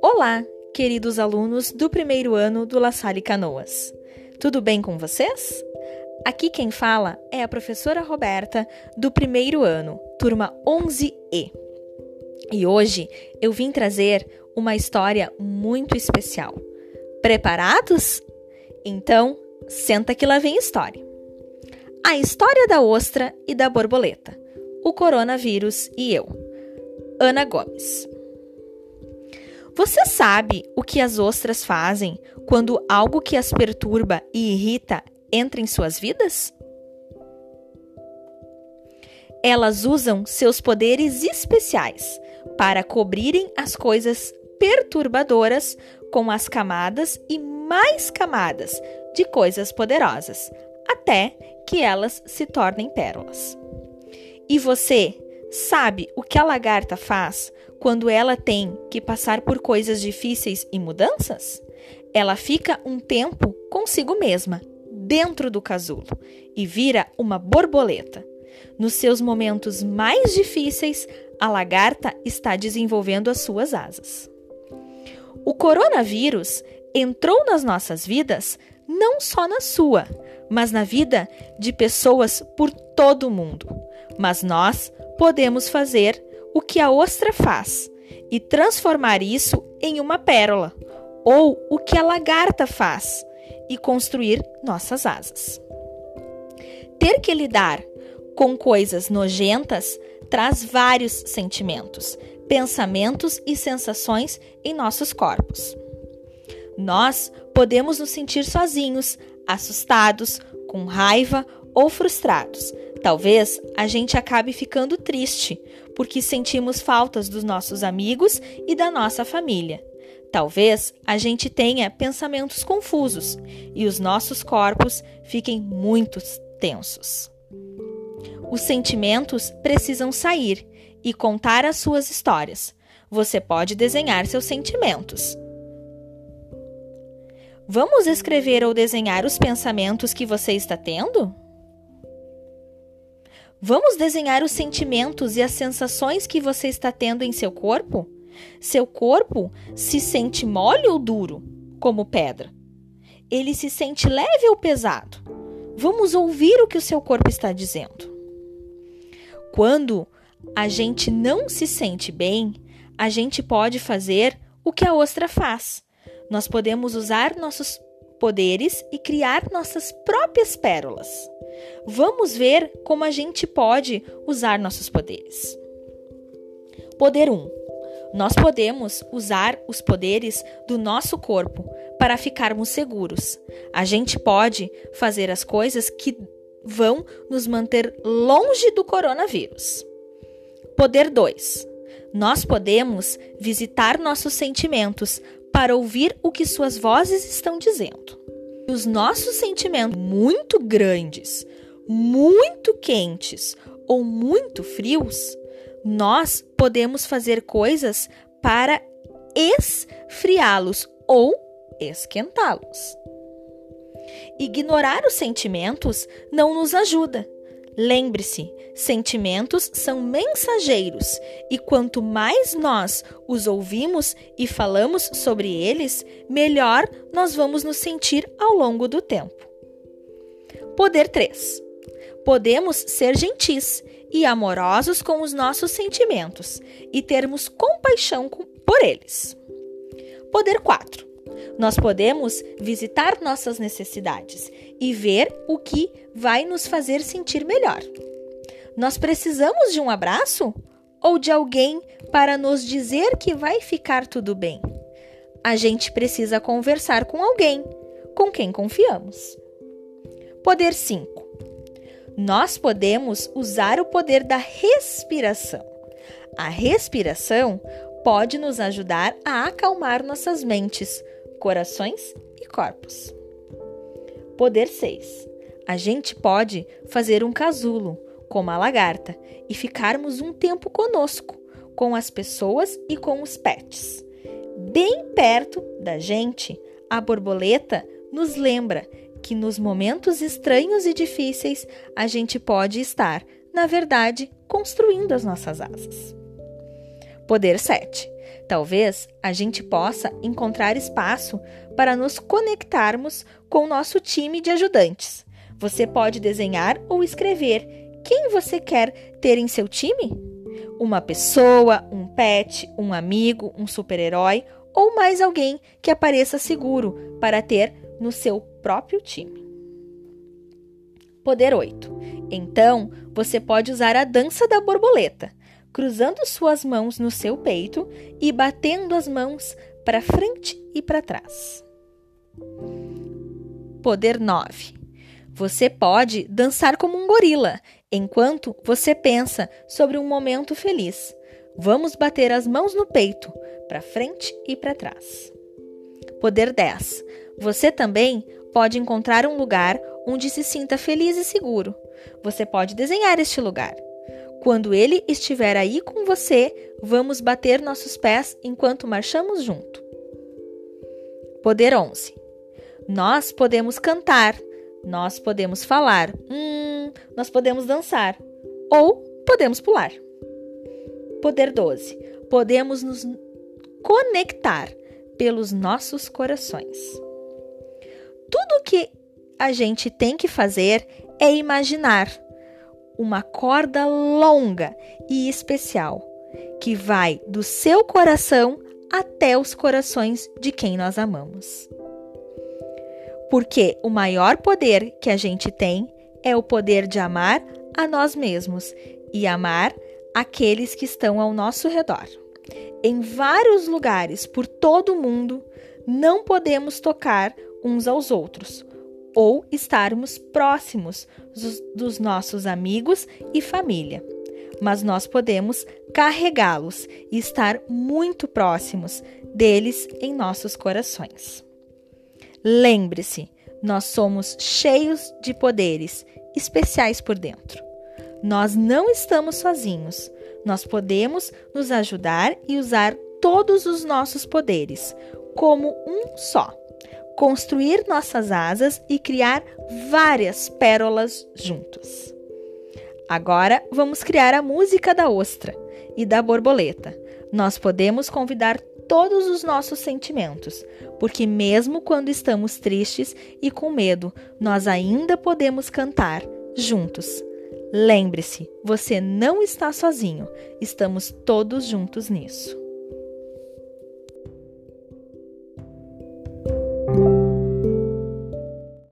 Olá, queridos alunos do primeiro ano do La Salle Canoas. Tudo bem com vocês? Aqui quem fala é a professora Roberta do primeiro ano, turma 11E. E hoje eu vim trazer uma história muito especial. Preparados? Então, senta que lá vem história. A história da ostra e da borboleta. O coronavírus e eu. Ana Gomes. Você sabe o que as ostras fazem quando algo que as perturba e irrita entra em suas vidas? Elas usam seus poderes especiais para cobrirem as coisas perturbadoras com as camadas e mais camadas de coisas poderosas, até que elas se tornem pérolas. E você sabe o que a lagarta faz quando ela tem que passar por coisas difíceis e mudanças? Ela fica um tempo consigo mesma, dentro do casulo, e vira uma borboleta. Nos seus momentos mais difíceis, a lagarta está desenvolvendo as suas asas. O coronavírus entrou nas nossas vidas não só na sua, mas na vida de pessoas por todo o mundo. Mas nós podemos fazer o que a ostra faz e transformar isso em uma pérola, ou o que a lagarta faz e construir nossas asas. Ter que lidar com coisas nojentas traz vários sentimentos, pensamentos e sensações em nossos corpos. Nós podemos nos sentir sozinhos, assustados, com raiva ou frustrados. Talvez a gente acabe ficando triste porque sentimos faltas dos nossos amigos e da nossa família. Talvez a gente tenha pensamentos confusos e os nossos corpos fiquem muito tensos. Os sentimentos precisam sair e contar as suas histórias. Você pode desenhar seus sentimentos. Vamos escrever ou desenhar os pensamentos que você está tendo? Vamos desenhar os sentimentos e as sensações que você está tendo em seu corpo? Seu corpo se sente mole ou duro, como pedra? Ele se sente leve ou pesado? Vamos ouvir o que o seu corpo está dizendo. Quando a gente não se sente bem, a gente pode fazer o que a ostra faz. Nós podemos usar nossos poderes e criar nossas próprias pérolas. Vamos ver como a gente pode usar nossos poderes. Poder 1. Nós podemos usar os poderes do nosso corpo para ficarmos seguros. A gente pode fazer as coisas que vão nos manter longe do coronavírus. Poder 2. Nós podemos visitar nossos sentimentos para ouvir o que suas vozes estão dizendo. Os nossos sentimentos muito grandes, muito quentes ou muito frios nós podemos fazer coisas para esfriá-los ou esquentá-los. Ignorar os sentimentos não nos ajuda. Lembre-se, sentimentos são mensageiros e quanto mais nós os ouvimos e falamos sobre eles, melhor nós vamos nos sentir ao longo do tempo. Poder 3. Podemos ser gentis e amorosos com os nossos sentimentos e termos compaixão por eles. Poder 4. Nós podemos visitar nossas necessidades e ver o que vai nos fazer sentir melhor. Nós precisamos de um abraço ou de alguém para nos dizer que vai ficar tudo bem? A gente precisa conversar com alguém com quem confiamos. Poder 5 nós podemos usar o poder da respiração. A respiração pode nos ajudar a acalmar nossas mentes, corações e corpos. Poder 6. A gente pode fazer um casulo, como a lagarta, e ficarmos um tempo conosco, com as pessoas e com os pets. Bem perto da gente, a borboleta nos lembra que nos momentos estranhos e difíceis a gente pode estar na verdade, construindo as nossas asas. Poder 7. Talvez a gente possa encontrar espaço para nos conectarmos com o nosso time de ajudantes. Você pode desenhar ou escrever quem você quer ter em seu time? Uma pessoa, um pet, um amigo, um super-herói ou mais alguém que apareça seguro para ter no seu próprio time. Poder 8. Então, você pode usar a dança da borboleta, cruzando suas mãos no seu peito e batendo as mãos para frente e para trás. Poder 9. Você pode dançar como um gorila enquanto você pensa sobre um momento feliz. Vamos bater as mãos no peito, para frente e para trás. Poder 10. Você também pode encontrar um lugar onde se sinta feliz e seguro. Você pode desenhar este lugar. Quando ele estiver aí com você, vamos bater nossos pés enquanto marchamos junto. Poder 11. Nós podemos cantar, nós podemos falar, hum, nós podemos dançar ou podemos pular. Poder 12. Podemos nos conectar pelos nossos corações. Tudo que a gente tem que fazer é imaginar uma corda longa e especial que vai do seu coração até os corações de quem nós amamos. Porque o maior poder que a gente tem é o poder de amar a nós mesmos e amar aqueles que estão ao nosso redor. Em vários lugares por todo o mundo, não podemos tocar uns aos outros ou estarmos próximos dos nossos amigos e família, mas nós podemos carregá-los e estar muito próximos deles em nossos corações. Lembre-se, nós somos cheios de poderes especiais por dentro. Nós não estamos sozinhos. Nós podemos nos ajudar e usar todos os nossos poderes como um só. Construir nossas asas e criar várias pérolas juntos. Agora vamos criar a música da ostra e da borboleta. Nós podemos convidar todos os nossos sentimentos, porque mesmo quando estamos tristes e com medo, nós ainda podemos cantar juntos. Lembre-se, você não está sozinho, estamos todos juntos nisso.